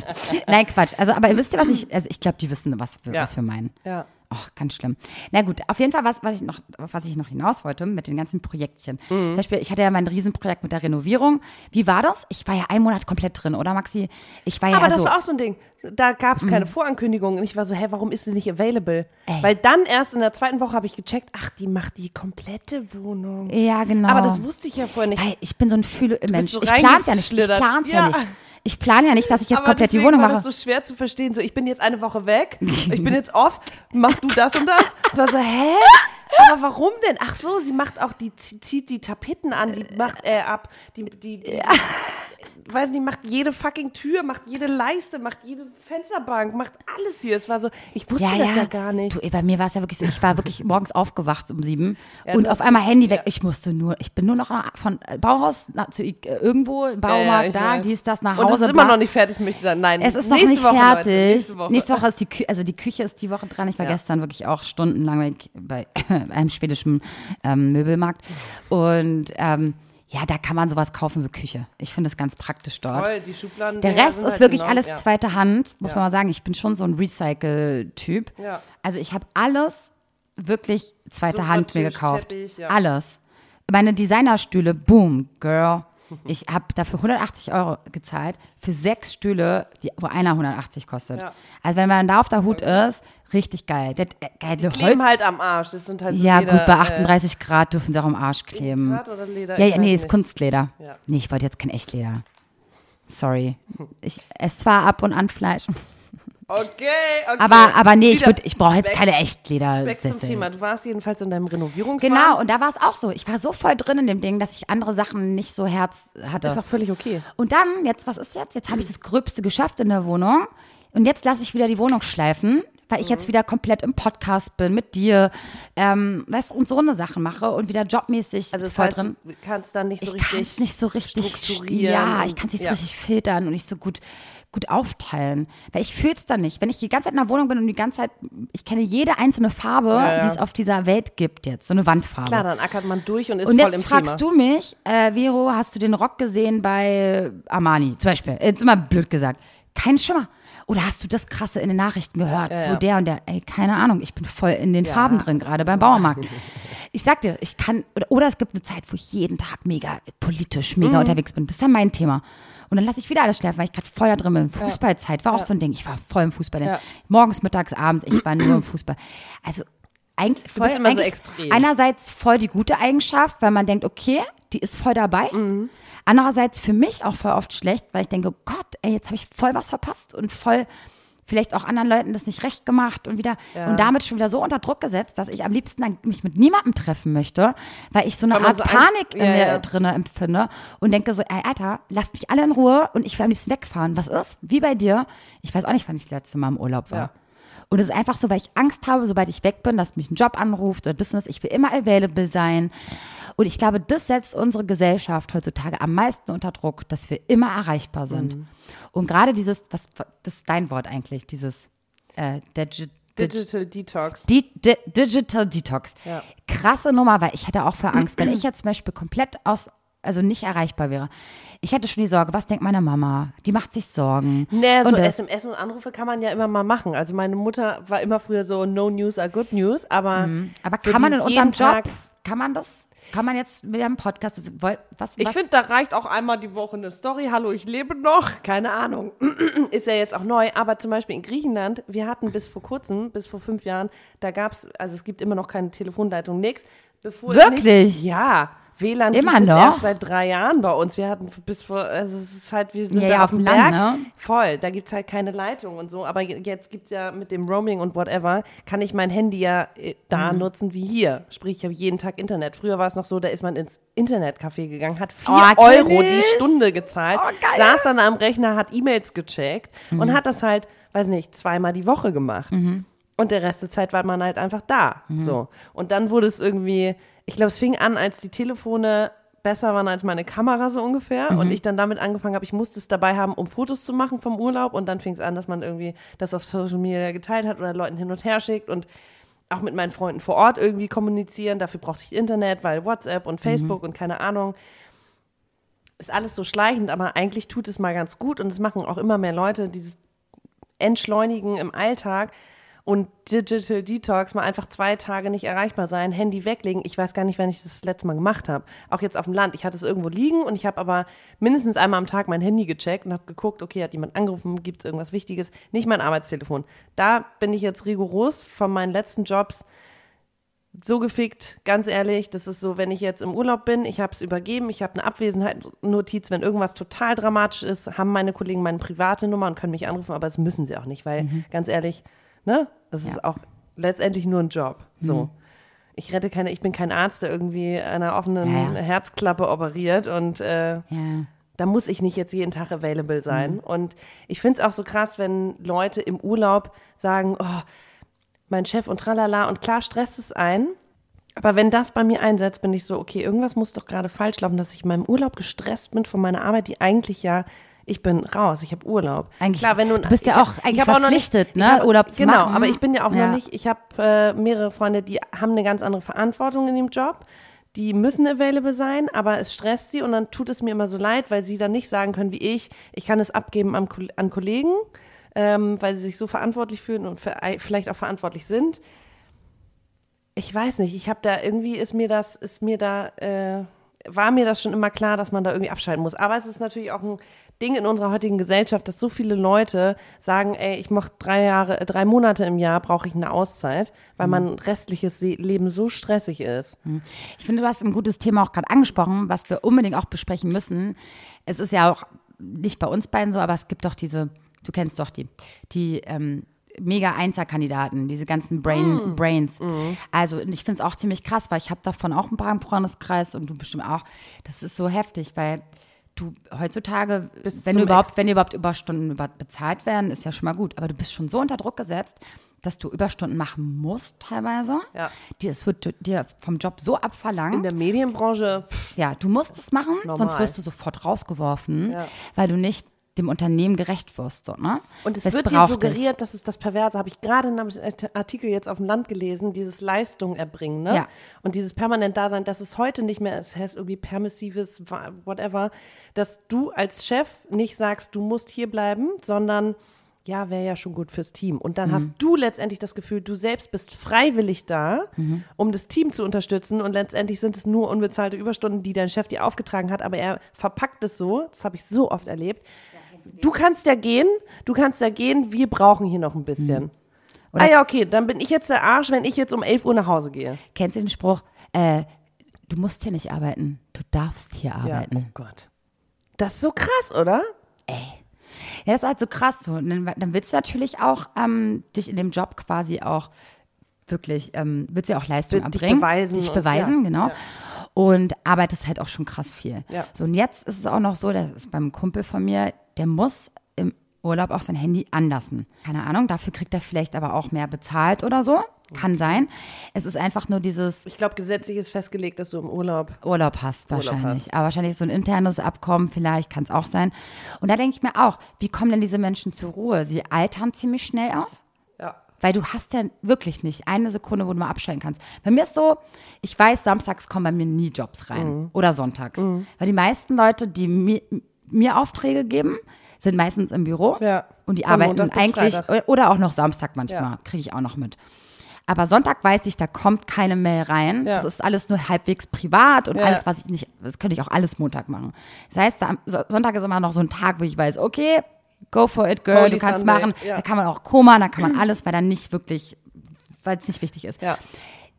Nein, Quatsch. Also, aber wisst ihr, was ich, also ich glaube, die wissen, was wir, Ja. was wir meinen. Ja. Ach, ganz schlimm. Na gut, auf jeden Fall, was, was, ich noch, was ich noch hinaus wollte mit den ganzen Projektchen. Mhm. Zum Beispiel, ich hatte ja mein Riesenprojekt mit der Renovierung. Wie war das? Ich war ja einen Monat komplett drin, oder Maxi? Ich war ja Aber das also, war auch so ein Ding. Da gab es keine Vorankündigung und ich war so, hä, warum ist sie nicht available? Mhm. Ey. Weil dann erst in der zweiten Woche habe ich gecheckt, ach, die macht die komplette Wohnung. ja, genau. Aber das wusste ich ja vorher nicht. Weil ich bin so ein Fühle-Mensch. so Ich plan's ja nicht. Ich plan's ja. Ja. nicht. Ich plane ja nicht, dass ich jetzt Aber komplett die Wohnung mache. das so schwer zu verstehen. So, ich bin jetzt eine Woche weg, ich bin jetzt off, mach du das und das. Es war so, hä? Aber warum denn? Ach so, sie macht auch, die zie- zieht die Tapeten an, die macht äh, ab, die, die, die weiß nicht, macht jede fucking Tür, macht jede Leiste, macht jede Fensterbank, macht alles hier. Es war so, ich wusste das ja gar nicht. Du, bei mir war es ja wirklich so, ich war wirklich morgens aufgewacht um sieben Ja, und auf einmal Handy weg. ja. Ich musste nur, ich bin nur noch von Bauhaus nach, zu äh, irgendwo, Ja, ja, Baumarkt, da, weiß. dies, das, nach Und Hause. es ist immer noch nicht fertig, möchte ich sagen. Nein, Es ist noch nächste nicht Woche, fertig. Leute, nächste Woche. ist die Küche, also die Küche ist die Woche dran. Ich war Ja. gestern wirklich auch stundenlang weg bei einem schwedischen ähm, Möbelmarkt. Und ähm, ja, da kann man sowas kaufen, so Küche. Ich finde es ganz praktisch dort. Voll, die Schubladen. Der Rest ist halt wirklich enorm, alles ja. zweite Hand, muss Ja. man mal sagen. Ich bin schon so ein Recycle-Typ. Ja. Also ich habe alles wirklich zweite Sofa, Hand mir gekauft. Teppich. Alles. Meine Designerstühle, boom, girl. Ich habe dafür 180 Euro gezahlt für sechs Stühle, die, wo einer 180 kostet. Ja. Also wenn man da auf der Hut ist, richtig geil. Das, äh, geile Kleben Holz. halt am Arsch. Das sind halt so ja, Leder, gut, bei äh, 38 Grad dürfen sie auch am Arsch kleben. Draht oder Leder? Ja, ja, nee, ist nicht. Kunstleder. Ja. Nee, ich wollte jetzt kein Echtleder. Sorry. Ich esse zwar ab und an Fleisch. Okay, okay. Aber, aber nee, ich, würd, ich brauche jetzt keine Back zum Echtledersessel. Thema. Du warst jedenfalls in deinem Renovierungswagen. Genau, und da war es auch so. Ich war so voll drin in dem Ding, dass ich andere Sachen nicht so Herz hatte. Ist auch völlig okay. Und dann, jetzt, was ist jetzt? Jetzt habe ich das Gröbste geschafft in der Wohnung. Und jetzt lasse ich wieder die Wohnung schleifen, weil ich Mhm. jetzt wieder komplett im Podcast bin mit dir, ähm, weißt und so eine Sachen mache und wieder jobmäßig Also das voll heißt, drin. du kannst dann nicht so ich kann richtig es nicht so richtig strukturieren Ja, ich kann es nicht so ja. richtig filtern und nicht so gut gut aufteilen, weil ich fühle es dann nicht. Wenn ich die ganze Zeit in der Wohnung bin und die ganze Zeit, ich kenne jede einzelne Farbe, ja. die es auf dieser Welt gibt jetzt, so eine Wandfarbe. Klar, dann ackert man durch und ist Und voll jetzt im fragst Thema. du mich, äh, Vero, hast du den Rock gesehen bei Armani zum Beispiel? Jetzt immer blöd gesagt. Kein Schimmer. Oder hast du das krasse in den Nachrichten gehört, wo ja. der und der, ey, keine Ahnung, ich bin voll in den Farben drin, gerade beim Bauernmarkt. Ich sag dir, ich kann, oder, oder es gibt eine Zeit, wo ich jeden Tag mega politisch, Mhm. mega unterwegs bin. Das ist ja mein Thema. Und dann lasse ich wieder alles schleifen, weil ich gerade voll da drin bin. Fußballzeit war auch so ein Ding. Ich war voll im Fußball. Ja. Morgens, mittags, abends, ich war nur im Fußball. Also eigentlich voll, immer so eigentlich extrem. einerseits voll die gute Eigenschaft, weil man denkt, okay, die ist voll dabei. Mhm. Andererseits für mich auch voll oft schlecht, weil ich denke, Gott, ey, jetzt habe ich voll was verpasst und voll vielleicht auch anderen Leuten das nicht recht gemacht und wieder und damit schon wieder so unter Druck gesetzt, dass ich am liebsten dann mich mit niemandem treffen möchte, weil ich so eine Weil Art so Panik in Ja, mir ja. drinne empfinde und denke so, ey, Alter, lasst mich alle in Ruhe und ich will am liebsten wegfahren. Was ist? Wie bei dir? Ich weiß auch nicht, wann ich das letzte Mal im Urlaub war. Ja. Und es ist einfach so, weil ich Angst habe, sobald ich weg bin, dass mich ein Job anruft oder das und das. Ich will immer available sein. Und ich glaube, das setzt unsere Gesellschaft heutzutage am meisten unter Druck, dass wir immer erreichbar sind. Mhm. Und gerade dieses, was, das ist dein Wort eigentlich, dieses äh, Digi- Digi- Digital Detox. Di Di Digital Detox. Ja. Krasse Nummer, weil ich hätte auch für Angst, wenn ich jetzt zum Beispiel komplett aus, also nicht erreichbar wäre. Ich hätte schon die Sorge, was denkt meine Mama? Die macht sich Sorgen. Nee, so Und SMS und Anrufe kann man ja immer mal machen. Also meine Mutter war immer früher so, no news are good news, aber Aber so kann man in unserem Job, Tag- kann man das? Kann man jetzt, haben einen Podcast, woll- was, Ich was? finde, da reicht auch einmal die Woche eine Story. Hallo, ich lebe noch. Keine Ahnung. Ist ja jetzt auch neu. Aber zum Beispiel in Griechenland, wir hatten bis vor kurzem, bis vor fünf Jahren, da gab es, also es gibt immer noch keine Telefonleitung, es Wirklich? Nicht, ja. WLAN Immer gibt es noch? erst seit drei Jahren bei uns. Wir hatten bis vor, also es ist halt, wir sind Ja, da ja, auf dem dem Berg. Land, ne? Voll, da gibt es halt keine Leitung und so. Aber je- jetzt gibt es ja mit dem Roaming und whatever, kann ich mein Handy ja äh, da Mhm. nutzen wie hier. Sprich, ich habe jeden Tag Internet. Früher war es noch so, da ist man ins Internetcafé gegangen, hat vier Oh, kenn Euro die. Stunde gezahlt, Oh, saß dann am Rechner, hat E-Mails gecheckt Mhm. und hat das halt, weiß nicht, zweimal die Woche gemacht. Und der Rest der Zeit war man halt einfach da. Mhm. So. Und dann wurde es irgendwie, ich glaube, es fing an, als die Telefone besser waren als meine Kamera so ungefähr Mhm. und ich dann damit angefangen habe, ich musste es dabei haben, um Fotos zu machen vom Urlaub und dann fing es an, dass man irgendwie das auf Social Media geteilt hat oder Leuten hin und her schickt und auch mit meinen Freunden vor Ort irgendwie kommunizieren. Dafür brauchte ich Internet, weil WhatsApp und Facebook und keine Ahnung. Ist alles so schleichend, aber eigentlich tut es mal ganz gut und es machen auch immer mehr Leute dieses Entschleunigen im Alltag und Digital Detox, mal einfach zwei Tage nicht erreichbar sein, Handy weglegen. Ich weiß gar nicht, wann ich das, das letzte Mal gemacht habe. Auch jetzt auf dem Land. Ich hatte es irgendwo liegen und ich habe aber mindestens einmal am Tag mein Handy gecheckt und habe geguckt, okay, hat jemand angerufen, gibt es irgendwas Wichtiges? Nicht mein Arbeitstelefon. Da bin ich jetzt rigoros von meinen letzten Jobs so gefickt, ganz ehrlich, das ist so, wenn ich jetzt im Urlaub bin, ich habe es übergeben, ich habe eine Abwesenheitsnotiz, wenn irgendwas total dramatisch ist, haben meine Kollegen meine private Nummer und können mich anrufen, aber das müssen sie auch nicht, weil ganz ehrlich, ne, das ist Ja. auch letztendlich nur ein Job. So. Ich rette keine, ich bin kein Arzt, der irgendwie einer offenen Ja, ja. Herzklappe operiert und äh, da muss ich nicht jetzt jeden Tag available sein. Mhm. Und ich finde es auch so krass, wenn Leute im Urlaub sagen, oh, mein Chef und tralala. Und klar stresst es ein. Aber wenn das bei mir einsetzt, bin ich so, okay, irgendwas muss doch gerade falsch laufen, dass ich in meinem Urlaub gestresst bin von meiner Arbeit, die eigentlich ja, ich bin raus, ich habe Urlaub. Eigentlich- Klar, wenn du, du bist ja hab- auch eigentlich hab noch nicht- verpflichtet, ich ne, hab- Urlaub zu genau, machen. aber ich bin ja auch Ja. noch nicht, ich habe äh, mehrere Freunde, die haben eine ganz andere Verantwortung in dem Job. Die müssen available sein, aber es stresst sie und dann tut es mir immer so leid, weil sie dann nicht sagen können wie ich, ich kann es abgeben Kol- an Kollegen, ähm, weil sie sich so verantwortlich fühlen und für, vielleicht auch verantwortlich sind. Ich weiß nicht, ich habe da irgendwie ist mir das, ist mir da, äh, war mir das schon immer klar, dass man da irgendwie abschalten muss. Aber es ist natürlich auch ein Ding in unserer heutigen Gesellschaft, dass so viele Leute sagen, ey, ich mache drei Jahre, äh, drei Monate im Jahr brauche ich eine Auszeit, weil mein restliches Leben so stressig ist. Ich finde, du hast ein gutes Thema auch gerade angesprochen, was wir unbedingt auch besprechen müssen. Es ist ja auch nicht bei uns beiden so, aber es gibt doch diese du kennst doch die, die ähm, mega Einser-Kandidaten, diese ganzen Brain, Brains. Also und ich finde es auch ziemlich krass, weil ich habe davon auch ein paar im Freundeskreis und du bestimmt auch. Das ist so heftig, weil du heutzutage, Bis wenn du überhaupt, Ex- wenn dir überhaupt Überstunden über bezahlt werden, ist ja schon mal gut. Aber du bist schon so unter Druck gesetzt, dass du Überstunden machen musst teilweise. Ja. Die, es wird dir vom Job so abverlangt. In der Medienbranche, pff, Ja, du musst es machen, sonst Normal. wirst du sofort rausgeworfen, Ja. weil du nicht dem Unternehmen gerecht wirst. So, ne? Und es Das wird dir suggeriert, das ist das Perverse, habe ich gerade in einem Artikel jetzt auf dem Land gelesen, dieses Leistung erbringen, ne? Ja. Und dieses permanent Dasein, dass es heute nicht mehr, es heißt irgendwie permissives, whatever, dass du als Chef nicht sagst, du musst hier bleiben, sondern ja, wäre ja schon gut fürs Team. Und Mhm. dann hast du letztendlich das Gefühl, du selbst bist freiwillig da, Mhm. um das Team zu unterstützen. Und letztendlich sind es nur unbezahlte Überstunden, die dein Chef dir aufgetragen hat. Aber er verpackt es so, das habe ich so oft erlebt. Du kannst ja gehen, du kannst ja gehen, wir brauchen hier noch ein bisschen. Oder- ah ja, okay, dann bin ich jetzt der Arsch, wenn ich jetzt um 11 Uhr nach Hause gehe. Kennst du den Spruch, äh, du musst hier nicht arbeiten, du darfst hier Ja, arbeiten. oh Gott. Das ist so krass, oder? Ja, das ist halt so krass so. Und dann, dann willst du natürlich auch ähm, dich in dem Job quasi auch wirklich, ähm, willst du ja auch Leistung Dich erbringen. beweisen Dich und- beweisen, ja, genau. ja. Und arbeitest halt auch schon krass viel. Ja. So, und jetzt ist es auch noch so, das ist beim Kumpel von mir, der muss im Urlaub auch sein Handy anlassen. Keine Ahnung, dafür kriegt er vielleicht aber auch mehr bezahlt oder so. Kann sein. Es ist einfach nur dieses, Ich glaube, gesetzlich ist festgelegt, dass du im Urlaub. Urlaub hast wahrscheinlich. hast. Aber wahrscheinlich ist so ein internes Abkommen, vielleicht kann es auch sein. Und da denke ich mir auch, wie kommen denn diese Menschen zur Ruhe? Sie altern ziemlich schnell auch. Weil du hast ja wirklich nicht eine Sekunde, wo du mal abschalten kannst. Bei mir ist so, ich weiß, samstags kommen bei mir nie Jobs rein. Mhm. Oder sonntags. Weil die meisten Leute, die mir, mir Aufträge geben, sind meistens im Büro. Ja. Und die Von arbeiten Montag eigentlich, oder auch noch Samstag manchmal, Ja. kriege ich auch noch mit. Aber Sonntag weiß ich, da kommt keine Mail rein. Ja. Das ist alles nur halbwegs privat und Ja. alles, was ich nicht, das könnte ich auch alles Montag machen. Das heißt, Sonntag ist immer noch so ein Tag, wo ich weiß, okay, go for it, girl, Holy du kannst Sunday, machen. ja. Da kann man auch Koma, da kann man alles, weil dann nicht wirklich, weil es nicht wichtig ist. Ja.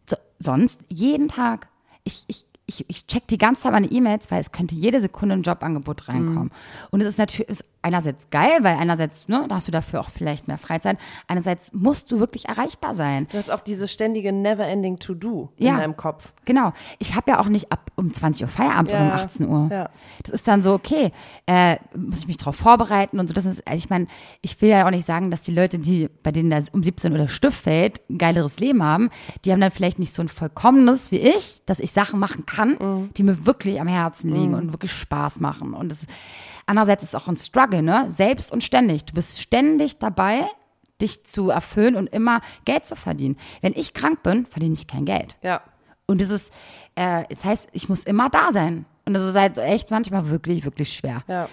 So, sonst jeden Tag. Ich, ich, ich, ich check die ganze Zeit meine E-Mails, weil es könnte jede Sekunde ein Jobangebot Mhm. reinkommen. Und es ist natürlich ist einerseits geil, weil einerseits, ne, da hast du dafür auch vielleicht mehr Freizeit. Einerseits musst du wirklich erreichbar sein. Du hast auch diese ständige Never-Ending To-Do in Ja. deinem Kopf. Genau. Ich habe ja auch nicht ab um 20 Uhr Feierabend oder um Ja. 18 Uhr. Ja. Das ist dann so, okay, äh, muss ich mich drauf vorbereiten und so. Das ist, also ich meine, ich will ja auch nicht sagen, dass die Leute, die, bei denen da um 17 Uhr der Stift fällt, ein geileres Leben haben, die haben dann vielleicht nicht so ein vollkommenes wie ich, dass ich Sachen machen kann, Mhm. die mir wirklich am Herzen liegen und wirklich Spaß machen. Und das, andererseits ist es auch ein Struggle, ne? Selbst und ständig. Du bist ständig dabei, dich zu erfüllen und immer Geld zu verdienen. Wenn ich krank bin, verdiene ich kein Geld. Ja. Und das ist, äh, das heißt, ich muss immer da sein. Und das ist halt echt manchmal wirklich, wirklich schwer. Ja.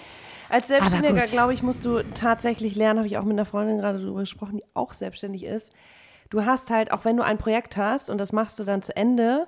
Als Selbstständiger, glaube ich, musst du tatsächlich lernen, habe ich auch mit einer Freundin gerade darüber gesprochen, die auch selbstständig ist. Du hast halt, auch wenn du ein Projekt hast und das machst du dann zu Ende,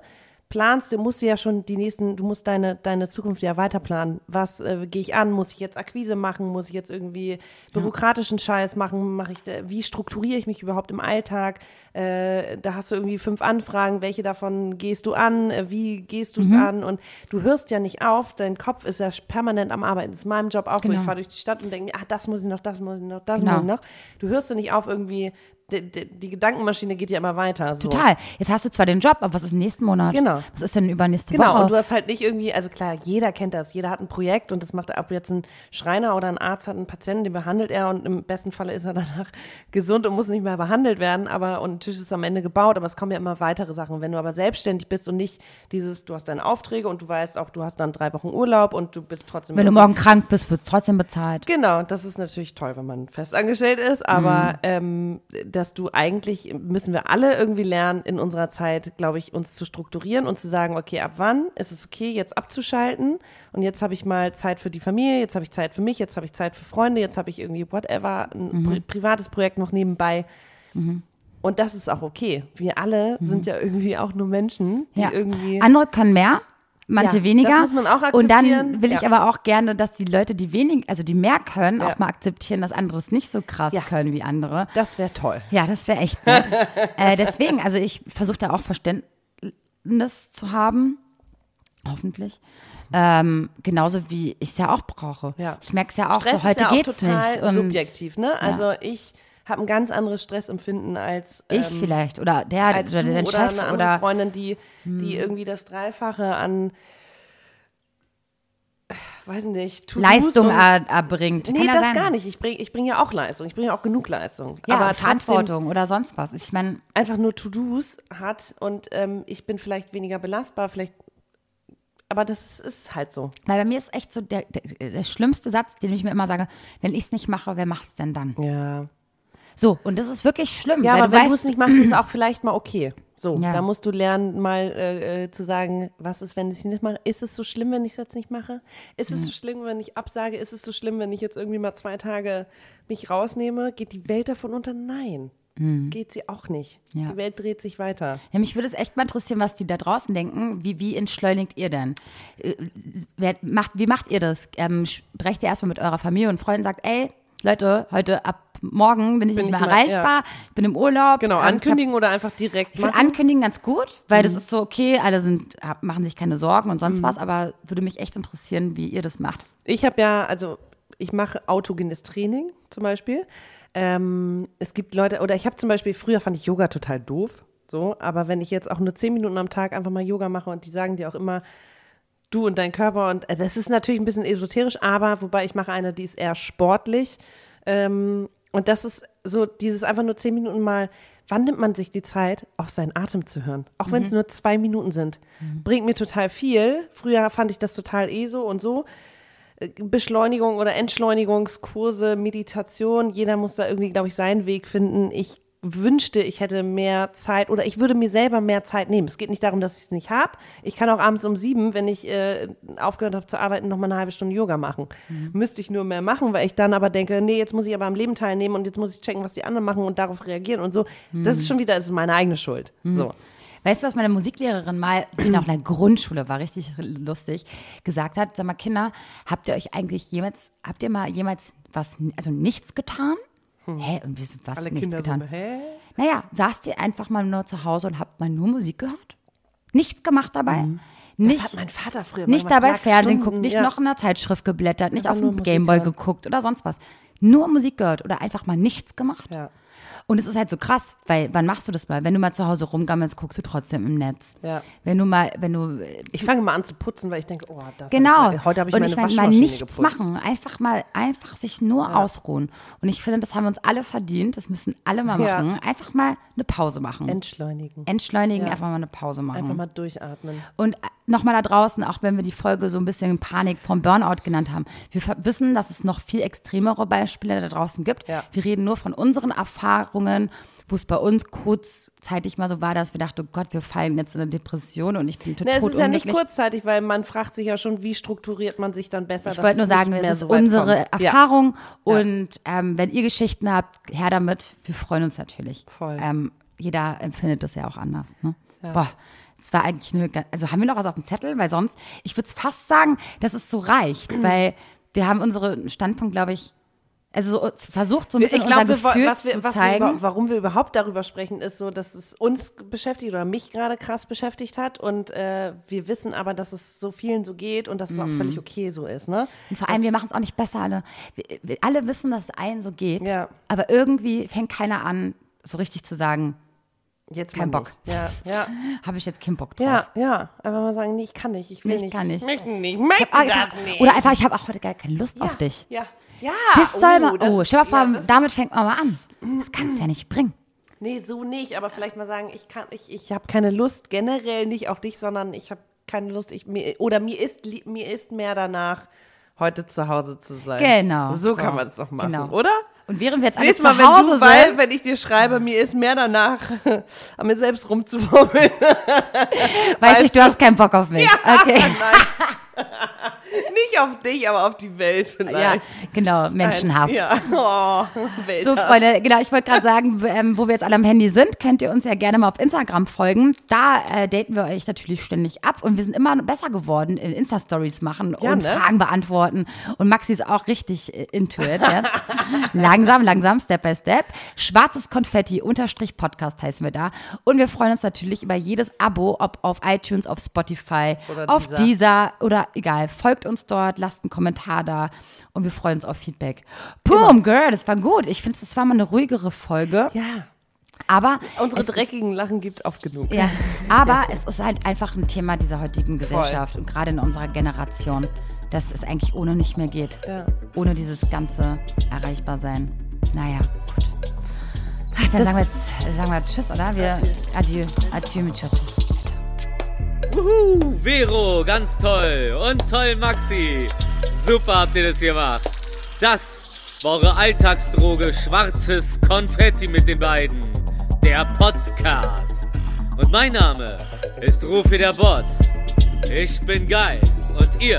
planst du, musst du ja schon die nächsten, du musst deine, deine Zukunft ja weiter planen. Was äh, gehe ich an? Muss ich jetzt Akquise machen? Muss ich jetzt irgendwie bürokratischen Scheiß machen? Mache ich, da- wie strukturiere ich mich überhaupt im Alltag? Äh, da hast du irgendwie fünf Anfragen, welche davon gehst du an? Äh, wie gehst du es Mhm. an? Und du hörst ja nicht auf, dein Kopf ist ja permanent am Arbeiten. Das ist in meinem Job auch so. Genau. Ich fahre durch die Stadt und denke mir, ach, das muss ich noch, das muss ich noch, das Genau. muss ich noch. Du hörst ja nicht auf, irgendwie, die, die, die Gedankenmaschine geht ja immer weiter. So. Total. Jetzt hast du zwar den Job, aber was ist nächsten Monat? Genau. Was ist denn übernächste Genau, Woche? und du hast halt nicht irgendwie, also klar, jeder kennt das, jeder hat ein Projekt und das macht, ob jetzt ein Schreiner oder ein Arzt hat einen Patienten, den behandelt er und im besten Falle ist er danach gesund und muss nicht mehr behandelt werden, aber und ein Tisch ist am Ende gebaut, aber es kommen ja immer weitere Sachen. Wenn du aber selbstständig bist und nicht dieses, du hast deine Aufträge und du weißt auch, du hast dann drei Wochen Urlaub und du bist trotzdem Wenn du morgen krank bist, wird trotzdem bezahlt. Genau, das ist natürlich toll, wenn man festangestellt ist, aber Mhm. ähm, dass du eigentlich, müssen wir alle irgendwie lernen, in unserer Zeit, glaube ich, uns zu strukturieren und zu sagen, okay, ab wann ist es okay, jetzt abzuschalten und jetzt habe ich mal Zeit für die Familie, jetzt habe ich Zeit für mich, jetzt habe ich Zeit für Freunde, jetzt habe ich irgendwie whatever, ein Mhm. pri privates Projekt noch nebenbei. Und das ist auch okay. Wir alle sind ja irgendwie auch nur Menschen, die Mhm. Ja. irgendwie. Andere können mehr, manche Ja, weniger. das muss man auch Und dann akzeptieren. will ich Ja. aber auch gerne, dass die Leute, die wenig, also die mehr können, Ja. auch mal akzeptieren, dass andere es nicht so krass können wie andere. das wäre toll. Ja, das wäre echt nett. äh, deswegen, also ich versuche da auch Verständnis zu haben, hoffentlich. Ähm, genauso wie ich es ja auch brauche. Ja. Ich merke es ja auch, Stress so heute ist ja auch geht's total nicht. Und subjektiv, ne? Also ich habe ein ganz anderes Stressempfinden als ich ähm, vielleicht oder der als oder dein oder Chef eine andere oder Hm. Freundin, die, die irgendwie das Dreifache an, weiß nicht, Leistung er, erbringt. Nee, ja das sein. gar nicht. Ich bringe ich bring ja auch Leistung. Ich bringe ja auch genug Leistung. Ja, aber Verantwortung oder sonst was. Ich meine, einfach nur To-Dos hat und ähm, ich bin vielleicht weniger belastbar, vielleicht. Aber das ist halt so. weil bei mir ist echt so der, der, der schlimmste Satz, den ich mir immer sage, wenn ich es nicht mache, wer macht es denn dann? Ja. So, und das ist wirklich schlimm. Ja, aber du wenn du es nicht machst, ist es auch vielleicht mal okay. So, Ja. da musst du lernen, mal äh, äh, zu sagen, was ist, wenn ich es nicht mache? Ist es so schlimm, wenn ich es jetzt nicht mache? Ist es so schlimm, wenn ich absage? Ist es so schlimm, wenn ich jetzt irgendwie mal zwei Tage mich rausnehme? Geht die Welt davon unter? Nein. Geht sie auch nicht. Ja. Die Welt dreht sich weiter. Ja, mich würde es echt mal interessieren, was die da draußen denken. Wie, wie entschleunigt ihr denn? Äh, Wer macht, wie macht ihr das? Ähm, sprecht ihr erstmal mit eurer Familie und Freunden und sagt, ey, Leute, heute ab morgen bin ich Bin nicht ich mehr mal- erreichbar, bin im Urlaub. Genau, Ähm, ich hab- ankündigen oder einfach direkt Ich finde machen. ankündigen ganz gut, weil das ist so okay, alle sind, machen sich keine Sorgen und sonst was, aber würde mich echt interessieren, wie ihr das macht. Ich habe ja, also ich mache autogenes Training zum Beispiel. Ähm, es gibt Leute, oder ich habe zum Beispiel, früher fand ich Yoga total doof, so, aber wenn ich jetzt auch nur zehn Minuten am Tag einfach mal Yoga mache und die sagen dir auch immer, du und dein Körper und äh, das ist natürlich ein bisschen esoterisch, aber wobei ich mache eine, die ist eher sportlich. Ähm, und das ist so dieses einfach nur zehn Minuten mal, wann nimmt man sich die Zeit, auf seinen Atem zu hören? Auch wenn es nur zwei Minuten sind. Bringt mir total viel. Früher fand ich das total eh so und so. Äh, Beschleunigung oder Entschleunigungskurse, Meditation, jeder muss da irgendwie, glaube ich, seinen Weg finden. Ich wünschte, ich hätte mehr Zeit oder ich würde mir selber mehr Zeit nehmen. Es geht nicht darum, dass ich es nicht habe. Ich kann auch abends um sieben, wenn ich äh, aufgehört habe zu arbeiten, noch mal eine halbe Stunde Yoga machen. Müsste ich nur mehr machen, weil ich dann aber denke, nee, jetzt muss ich aber am Leben teilnehmen und jetzt muss ich checken, was die anderen machen und darauf reagieren und so. Das ist schon wieder, das ist meine eigene Schuld. So. Weißt du, was meine Musiklehrerin mal, ich noch in der Grundschule war, richtig lustig, gesagt hat? Sag mal, Kinder, habt ihr euch eigentlich jemals, habt ihr mal jemals was, also nichts getan? Hä, und wir sind was Alle nichts Kinder getan? so, hä? Naja, saßt ihr einfach mal nur zu Hause und habt mal nur Musik gehört? Nichts gemacht dabei? Mhm. Das Nicht, hat mein Vater früher nicht dabei Fernsehen geguckt, nicht ja. noch in der Zeitschrift geblättert, nicht auf dem Gameboy geguckt oder sonst was. Nur Musik gehört oder einfach mal nichts gemacht. Ja. Und es ist halt so krass, weil wann machst du das mal? Wenn du mal zu Hause rumgammelst, guckst du trotzdem im Netz. Ja. Wenn du mal, wenn du Ich fange mal an zu putzen, weil ich denke, oh, das Genau. Hab ich, heute habe ich und meine ich meine, mal nichts geputzt. machen. Einfach mal, einfach sich nur ausruhen. Und ich finde, das haben wir uns alle verdient. Das müssen alle mal Ja. machen. Einfach mal eine Pause machen. Entschleunigen. Entschleunigen, Ja. einfach mal eine Pause machen. Einfach mal durchatmen. Und nochmal da draußen, auch wenn wir die Folge so ein bisschen Panik vom Burnout genannt haben, wir wissen, dass es noch viel extremere Beispiele da draußen gibt. Ja. Wir reden nur von unseren Erfahrungen, wo es bei uns kurzzeitig mal so war, dass wir dachten, oh Gott, wir fallen jetzt in eine Depression und ich bin total es ist ja nicht kurzzeitig, weil man fragt sich ja schon, wie strukturiert man sich dann besser. Ich wollte nur sagen, es ist so unsere kommt. Ja. Erfahrung und ähm, wenn ihr Geschichten habt, her damit. Wir freuen uns natürlich. Voll. Ähm, jeder empfindet das ja auch anders. Ne? Boah, es war eigentlich ga- also haben wir noch was auf dem Zettel, weil sonst, ich würde es fast sagen, dass es so reicht, weil wir haben unseren Standpunkt, glaube ich, also so, versucht so ein bisschen ich glaube, unser Gefühl was wir, zu was wir zeigen. über, warum wir überhaupt darüber sprechen, ist so, dass es uns beschäftigt oder mich gerade krass beschäftigt hat und äh, wir wissen aber, dass es so vielen so geht und dass es auch Mhm. völlig okay so ist, ne? Und vor allem, wir machen es auch nicht besser alle. Wir, wir alle wissen, dass es allen so geht, Ja. aber irgendwie fängt keiner an, so richtig zu sagen, Jetzt Kein Bock. nicht. Ja, ja, habe ich jetzt keinen Bock drauf. ja, ja. Einfach mal sagen, nee, ich kann nicht, ich will Nee, ich nicht. kann nicht. Ich möchte nicht, ich möchte das nicht. Oder einfach, ich habe auch heute gar keine Lust auf ja, dich. Ja, ja. Das soll man, das oh, stell mal vor, ja, damit fängt man mal an. Das kannst du ja nicht bringen. Nee, so nicht, aber vielleicht mal sagen, ich kann, ich, ich habe keine Lust generell nicht auf dich, sondern ich habe keine Lust, ich, mir, oder mir ist, mir ist mehr danach, heute zu Hause zu sein. Genau. So, kann man das doch machen, Genau. oder? Und während wir jetzt alle zu Mal, wenn Hause du, weil, sind, wenn ich dir schreibe, mir ist mehr danach, an mir selbst rumzuwurmeln. weiß ich, du hast keinen Bock auf mich. Okay. Nein. Nicht auf dich, aber auf die Welt Ja, vielleicht. genau, Menschenhass. Ja. Oh. So, Freunde, genau, ich wollte gerade sagen, ähm, wo wir jetzt alle am Handy sind, könnt ihr uns ja gerne mal auf Instagram folgen. Da äh, daten wir euch natürlich ständig ab und wir sind immer besser geworden in Insta-Stories machen Ja, und ne? Fragen beantworten. Und Maxi ist auch richtig äh, into it jetzt. Langsam, langsam, Step by Step. Schwarzes Konfetti, Unterstrich Podcast heißen wir da. Und wir freuen uns natürlich über jedes Abo, ob auf iTunes, auf Spotify, Oder auf Deezer. dieser oder egal. Folgt uns dort, lasst einen Kommentar da und wir freuen uns auf Feedback. Boom, Girl, das war gut. Ich finde, es war mal eine ruhigere Folge. Ja. Aber Unsere es ist- dreckigen Lachen gibt oft genug. ja, aber es ist halt einfach ein Thema dieser heutigen Gesellschaft und gerade in unserer Generation, dass es eigentlich ohne nicht mehr geht. Ja. Ohne dieses ganze Erreichbarsein. Naja, gut. Ach, Dann sagen wir jetzt sagen wir Tschüss, oder? Wir Adieu. Adieu mit Tschüss. Uhu, Vero, ganz toll. Und toll, Maxi. Super habt ihr das gemacht. Das war eure Alltagsdroge Schwarzes Konfetti mit den beiden. Der Podcast. Und mein Name ist Rufi der Boss. Ich bin geil. Und ihr